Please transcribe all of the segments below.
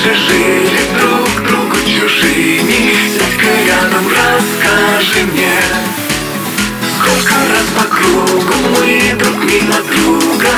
раньше жили друг другу чужими Сядь-ка рядом, расскажи мне. Сколько раз по кругу мы друг мимо друга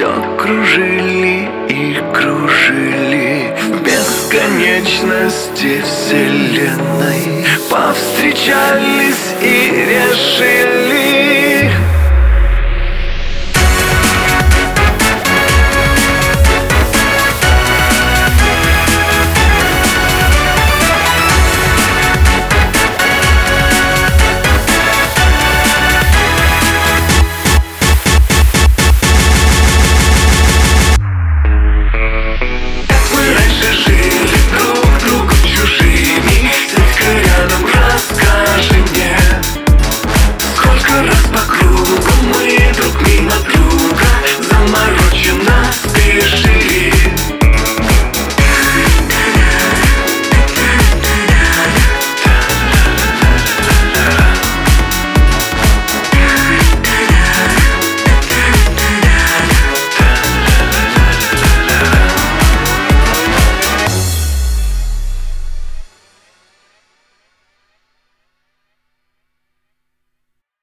все кружили и кружили. В бесконечности вселенной Повстречались и решили.